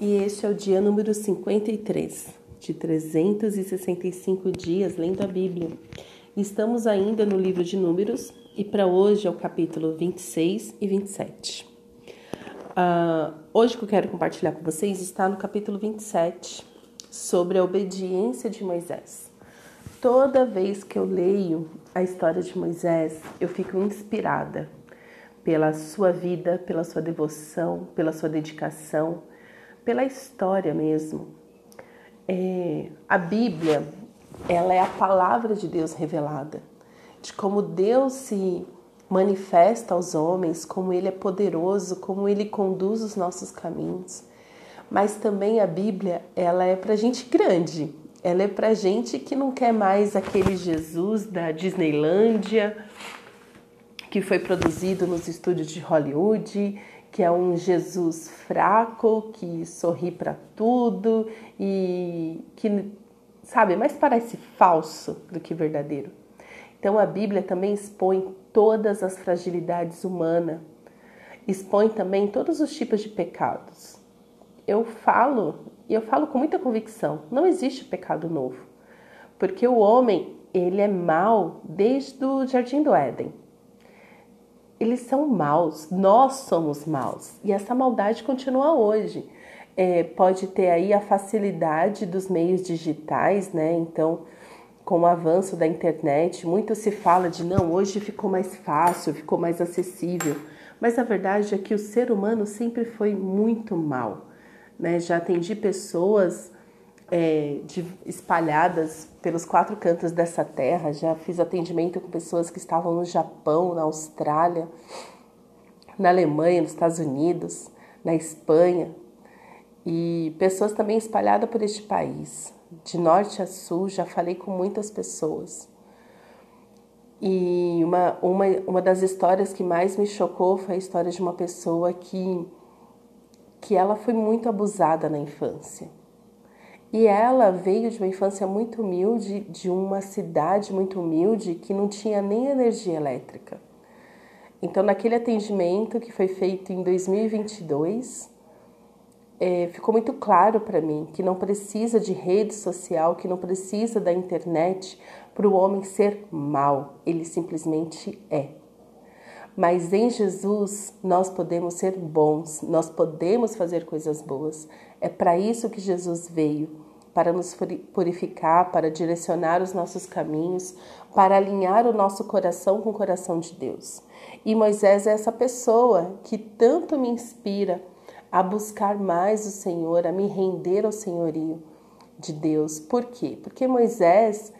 e este é o dia número 53 de 365 dias lendo a Bíblia. Estamos ainda no livro de Números e para hoje é o capítulo 26 e 27. Uh, hoje que eu quero compartilhar com vocês está no capítulo 27 sobre a obediência de Moisés. Toda vez que eu leio a história de Moisés, eu fico inspirada pela sua vida, pela sua devoção, pela sua dedicação pela história mesmo. É, a Bíblia, ela é a palavra de Deus revelada, de como Deus se manifesta aos homens, como Ele é poderoso, como Ele conduz os nossos caminhos. Mas também a Bíblia, ela é para gente grande, ela é para gente que não quer mais aquele Jesus da Disneylândia, que foi produzido nos estúdios de Hollywood, que é um Jesus fraco, que sorri para tudo e que, sabe, mais parece falso do que verdadeiro. Então a Bíblia também expõe todas as fragilidades humanas, expõe também todos os tipos de pecados. Eu falo, e eu falo com muita convicção, não existe pecado novo, porque o homem, ele é mau desde o jardim do Éden eles são maus, nós somos maus e essa maldade continua hoje. É, pode ter aí a facilidade dos meios digitais, né? Então, com o avanço da internet, muito se fala de não, hoje ficou mais fácil, ficou mais acessível. Mas a verdade é que o ser humano sempre foi muito mal. Né? Já atendi pessoas é, de, espalhadas pelos quatro cantos dessa terra. Já fiz atendimento com pessoas que estavam no Japão, na Austrália, na Alemanha, nos Estados Unidos, na Espanha e pessoas também espalhadas por este país, de norte a sul. Já falei com muitas pessoas. E uma, uma, uma das histórias que mais me chocou foi a história de uma pessoa que, que ela foi muito abusada na infância e ela veio de uma infância muito humilde, de uma cidade muito humilde que não tinha nem energia elétrica. Então, naquele atendimento que foi feito em 2022, é, ficou muito claro para mim que não precisa de rede social, que não precisa da internet para o homem ser mal, ele simplesmente é. Mas em Jesus nós podemos ser bons, nós podemos fazer coisas boas. É para isso que Jesus veio, para nos purificar, para direcionar os nossos caminhos, para alinhar o nosso coração com o coração de Deus. E Moisés é essa pessoa que tanto me inspira a buscar mais o Senhor, a me render ao senhorio de Deus. Por quê? Porque Moisés,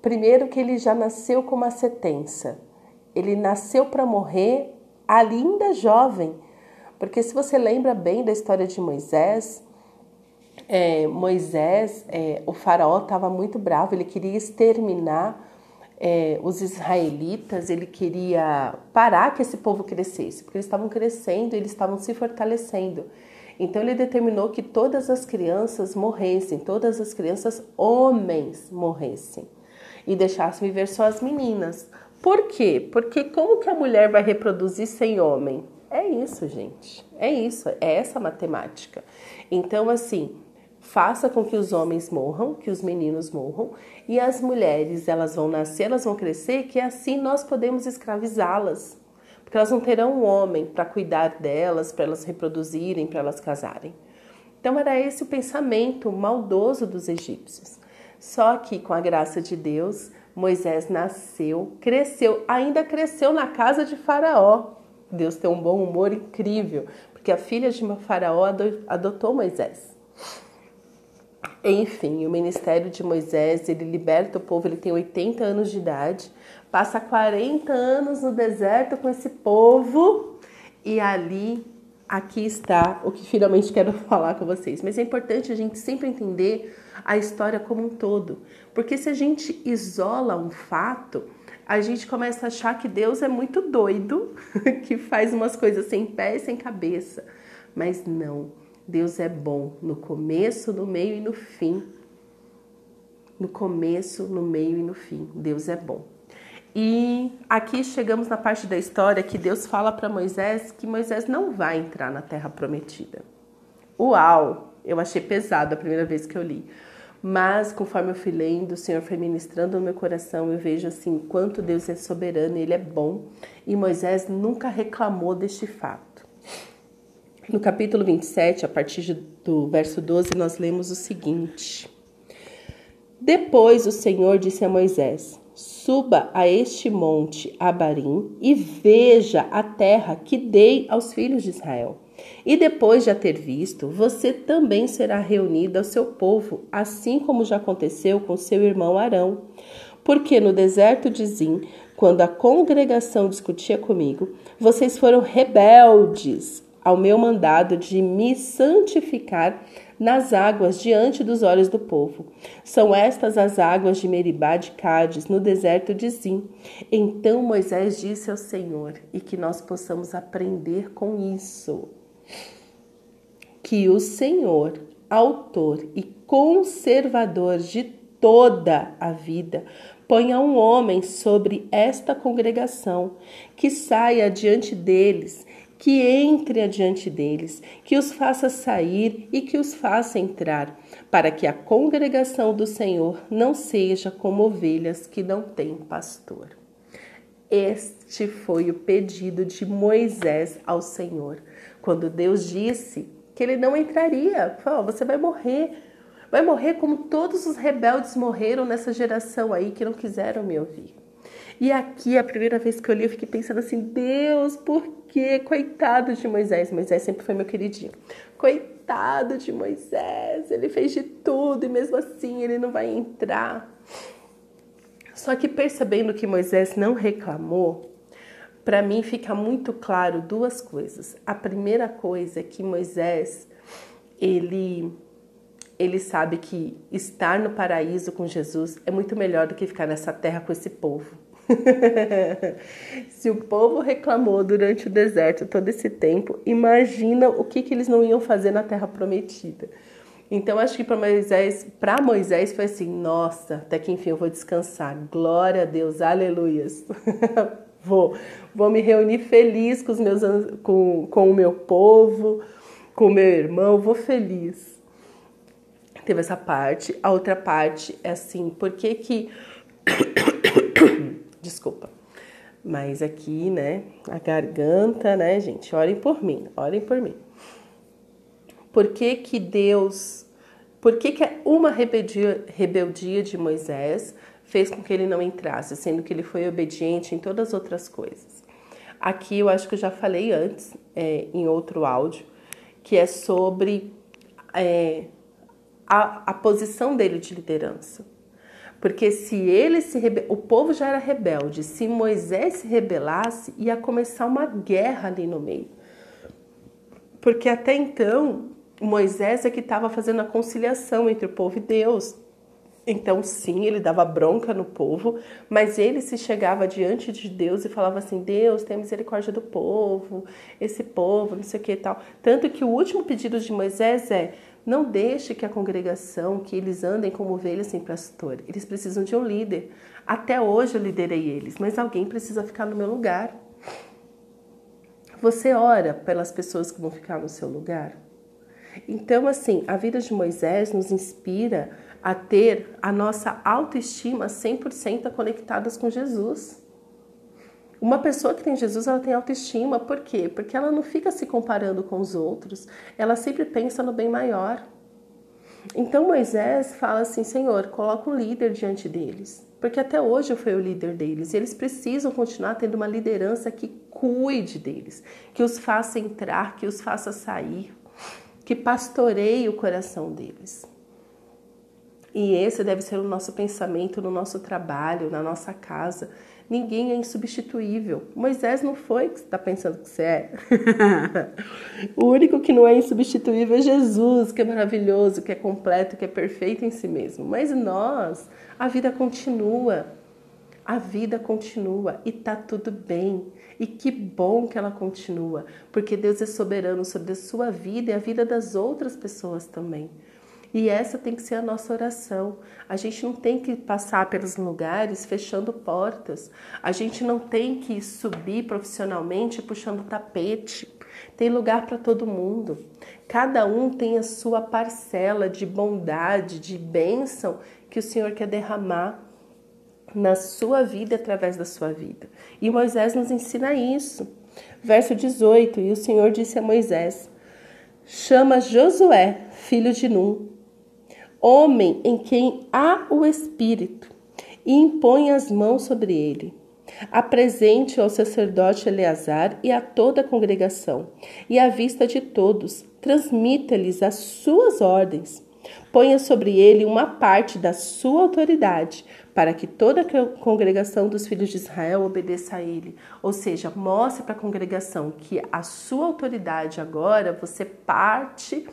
primeiro que ele já nasceu com uma sentença. Ele nasceu para morrer ainda jovem. Porque se você lembra bem da história de Moisés, é, Moisés, é, o faraó estava muito bravo, ele queria exterminar é, os israelitas, ele queria parar que esse povo crescesse, porque eles estavam crescendo, eles estavam se fortalecendo. Então ele determinou que todas as crianças morressem, todas as crianças homens morressem e deixassem viver só as meninas. Por quê? Porque como que a mulher vai reproduzir sem homem? É isso, gente. É isso, é essa matemática. Então, assim, faça com que os homens morram, que os meninos morram, e as mulheres, elas vão nascer, elas vão crescer, que assim nós podemos escravizá-las. Porque elas não terão um homem para cuidar delas, para elas reproduzirem, para elas casarem. Então era esse o pensamento maldoso dos egípcios. Só que com a graça de Deus, Moisés nasceu, cresceu, ainda cresceu na casa de Faraó. Deus tem um bom humor incrível, porque a filha de Faraó adotou Moisés. Enfim, o ministério de Moisés, ele liberta o povo, ele tem 80 anos de idade, passa 40 anos no deserto com esse povo e ali, aqui está o que finalmente quero falar com vocês. Mas é importante a gente sempre entender a história como um todo, porque se a gente isola um fato, a gente começa a achar que Deus é muito doido, que faz umas coisas sem pé e sem cabeça. Mas não. Deus é bom no começo, no meio e no fim. No começo, no meio e no fim. Deus é bom. E aqui chegamos na parte da história que Deus fala para Moisés que Moisés não vai entrar na terra prometida. Uau! Eu achei pesado a primeira vez que eu li. Mas conforme eu fui lendo, o Senhor foi ministrando no meu coração, eu vejo assim quanto Deus é soberano, ele é bom, e Moisés nunca reclamou deste fato. No capítulo 27, a partir do verso 12, nós lemos o seguinte: Depois o Senhor disse a Moisés: Suba a este monte Abarim e veja a terra que dei aos filhos de Israel. E depois de a ter visto, você também será reunido ao seu povo, assim como já aconteceu com seu irmão Arão. Porque no deserto de Zim, quando a congregação discutia comigo, vocês foram rebeldes ao meu mandado de me santificar nas águas diante dos olhos do povo. São estas as águas de Meribá de Cádiz, no deserto de Zim. Então Moisés disse ao Senhor, e que nós possamos aprender com isso que o Senhor, autor e conservador de toda a vida, ponha um homem sobre esta congregação, que saia diante deles, que entre adiante deles, que os faça sair e que os faça entrar, para que a congregação do Senhor não seja como ovelhas que não têm pastor. Este foi o pedido de Moisés ao Senhor, quando Deus disse que ele não entraria. Falou, você vai morrer. Vai morrer como todos os rebeldes morreram nessa geração aí que não quiseram me ouvir. E aqui, a primeira vez que eu li, eu fiquei pensando assim: Deus, por que? Coitado de Moisés. Moisés sempre foi meu queridinho. Coitado de Moisés. Ele fez de tudo e mesmo assim ele não vai entrar. Só que percebendo que Moisés não reclamou, para mim fica muito claro duas coisas. A primeira coisa é que Moisés, ele ele sabe que estar no paraíso com Jesus é muito melhor do que ficar nessa terra com esse povo. Se o povo reclamou durante o deserto todo esse tempo, imagina o que, que eles não iam fazer na terra prometida. Então acho que para Moisés, para Moisés foi assim, nossa, até que enfim eu vou descansar. Glória a Deus, aleluias. Vou, vou me reunir feliz com, os meus, com, com o meu povo, com o meu irmão, vou feliz. Teve essa parte. A outra parte é assim, por que que... Desculpa. Mas aqui, né, a garganta, né, gente, orem por mim, orem por mim. Por que que Deus... Por que que uma rebeldia, rebeldia de Moisés fez com que ele não entrasse, sendo que ele foi obediente em todas as outras coisas. Aqui eu acho que eu já falei antes, é, em outro áudio, que é sobre é, a, a posição dele de liderança. Porque se ele se rebe... o povo já era rebelde, se Moisés se rebelasse, ia começar uma guerra ali no meio. Porque até então, Moisés é que estava fazendo a conciliação entre o povo e Deus. Então, sim, ele dava bronca no povo, mas ele se chegava diante de Deus e falava assim: Deus, tenha misericórdia do povo, esse povo, não sei o que e tal. Tanto que o último pedido de Moisés é: não deixe que a congregação, que eles andem como ovelhas sem pastor. Eles precisam de um líder. Até hoje eu liderei eles, mas alguém precisa ficar no meu lugar. Você ora pelas pessoas que vão ficar no seu lugar? Então, assim, a vida de Moisés nos inspira a ter a nossa autoestima 100% conectadas com Jesus. Uma pessoa que tem Jesus, ela tem autoestima, por quê? Porque ela não fica se comparando com os outros, ela sempre pensa no bem maior. Então Moisés fala assim: Senhor, coloca um líder diante deles, porque até hoje eu fui o líder deles, e eles precisam continuar tendo uma liderança que cuide deles, que os faça entrar, que os faça sair, que pastoreie o coração deles. E esse deve ser o nosso pensamento no nosso trabalho, na nossa casa. Ninguém é insubstituível. Moisés não foi que você está pensando que você é. o único que não é insubstituível é Jesus, que é maravilhoso, que é completo, que é perfeito em si mesmo. Mas nós, a vida continua. A vida continua e tá tudo bem. E que bom que ela continua, porque Deus é soberano sobre a sua vida e a vida das outras pessoas também. E essa tem que ser a nossa oração. A gente não tem que passar pelos lugares fechando portas. A gente não tem que subir profissionalmente puxando tapete. Tem lugar para todo mundo. Cada um tem a sua parcela de bondade, de bênção que o Senhor quer derramar na sua vida através da sua vida. E Moisés nos ensina isso. Verso 18: E o Senhor disse a Moisés: Chama Josué, filho de Num, homem em quem há o Espírito, e impõe as mãos sobre ele. Apresente ao sacerdote Eleazar e a toda a congregação, e à vista de todos, transmita-lhes as suas ordens. Ponha sobre ele uma parte da sua autoridade, para que toda a congregação dos filhos de Israel obedeça a ele. Ou seja, mostre para a congregação que a sua autoridade agora você parte,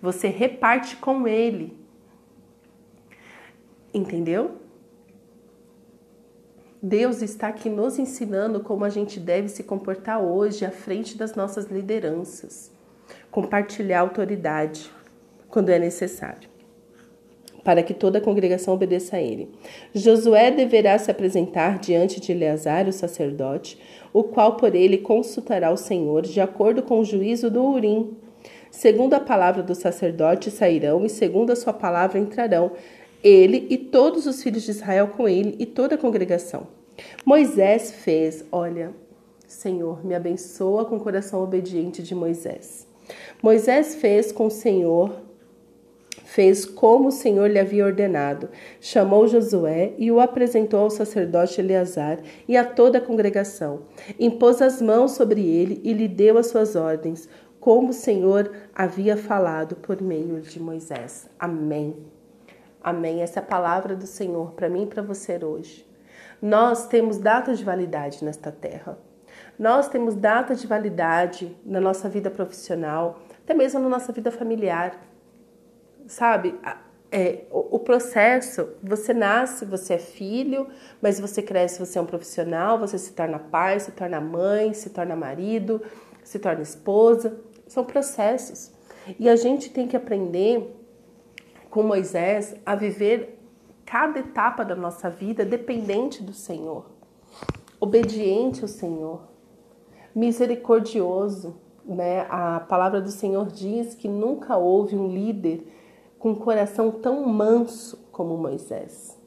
você reparte com ele. Entendeu? Deus está aqui nos ensinando como a gente deve se comportar hoje à frente das nossas lideranças. Compartilhar autoridade quando é necessário, para que toda a congregação obedeça a ele. Josué deverá se apresentar diante de Eleazar, o sacerdote, o qual por ele consultará o Senhor, de acordo com o juízo do Urim. Segundo a palavra do sacerdote sairão, e segundo a sua palavra entrarão ele e todos os filhos de Israel com ele e toda a congregação. Moisés fez, olha, Senhor, me abençoa com o coração obediente de Moisés. Moisés fez com o Senhor, fez como o Senhor lhe havia ordenado. Chamou Josué e o apresentou ao sacerdote Eleazar e a toda a congregação. Impôs as mãos sobre ele e lhe deu as suas ordens, como o Senhor havia falado por meio de Moisés. Amém. Amém. Essa é a palavra do Senhor para mim e para você hoje. Nós temos data de validade nesta terra. Nós temos data de validade na nossa vida profissional, até mesmo na nossa vida familiar. Sabe? É, o, o processo, você nasce, você é filho, mas você cresce, você é um profissional, você se torna pai, se torna mãe, se torna marido, se torna esposa. São processos. E a gente tem que aprender com Moisés a viver cada etapa da nossa vida dependente do Senhor, obediente ao Senhor, misericordioso. Né? A palavra do Senhor diz que nunca houve um líder com um coração tão manso como Moisés.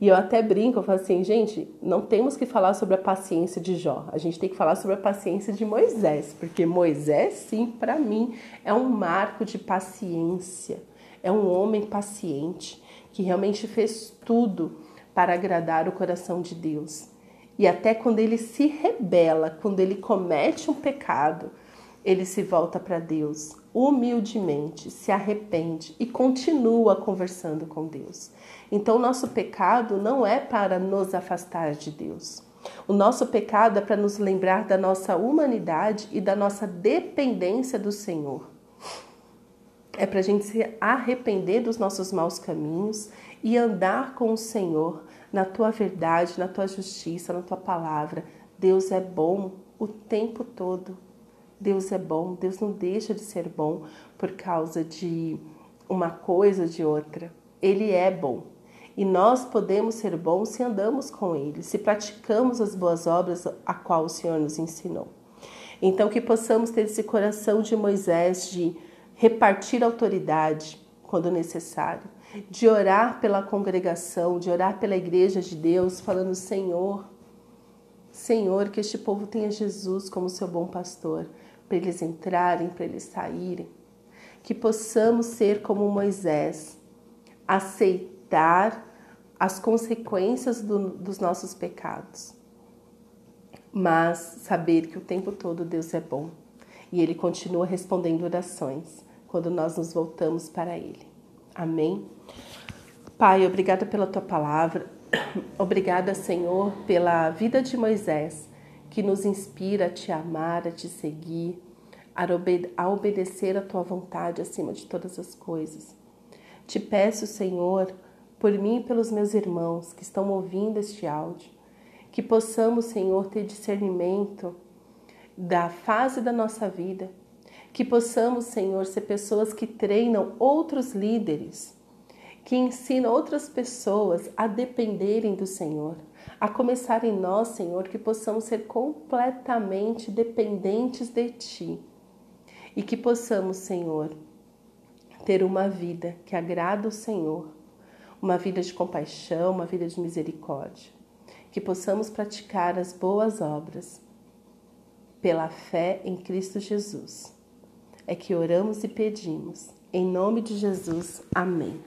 E eu até brinco, eu falo assim, gente, não temos que falar sobre a paciência de Jó, a gente tem que falar sobre a paciência de Moisés, porque Moisés, sim, para mim, é um marco de paciência é um homem paciente que realmente fez tudo para agradar o coração de Deus. E até quando ele se rebela, quando ele comete um pecado, ele se volta para Deus humildemente, se arrepende e continua conversando com Deus. Então, nosso pecado não é para nos afastar de Deus. O nosso pecado é para nos lembrar da nossa humanidade e da nossa dependência do Senhor é para a gente se arrepender dos nossos maus caminhos e andar com o Senhor na tua verdade, na tua justiça, na tua palavra. Deus é bom o tempo todo. Deus é bom, Deus não deixa de ser bom por causa de uma coisa ou de outra. Ele é bom. E nós podemos ser bons se andamos com Ele, se praticamos as boas obras a qual o Senhor nos ensinou. Então, que possamos ter esse coração de Moisés de repartir autoridade quando necessário, de orar pela congregação, de orar pela igreja de Deus, falando: Senhor, Senhor, que este povo tenha Jesus como seu bom pastor, para eles entrarem, para eles saírem. Que possamos ser como Moisés, aceitar as consequências do, dos nossos pecados, mas saber que o tempo todo Deus é bom e Ele continua respondendo orações quando nós nos voltamos para Ele. Amém? Pai, obrigada pela tua palavra, obrigada, Senhor, pela vida de Moisés, que nos inspira a te amar, a te seguir, a obedecer a tua vontade acima de todas as coisas. Te peço, Senhor, por mim e pelos meus irmãos que estão ouvindo este áudio, que possamos, Senhor, ter discernimento da fase da nossa vida que possamos, Senhor, ser pessoas que treinam outros líderes, que ensinam outras pessoas a dependerem do Senhor, a começar em nós, Senhor, que possamos ser completamente dependentes de Ti e que possamos, Senhor, ter uma vida que agrada o Senhor, uma vida de compaixão, uma vida de misericórdia, que possamos praticar as boas obras pela fé em Cristo Jesus é que oramos e pedimos. Em nome de Jesus, amém.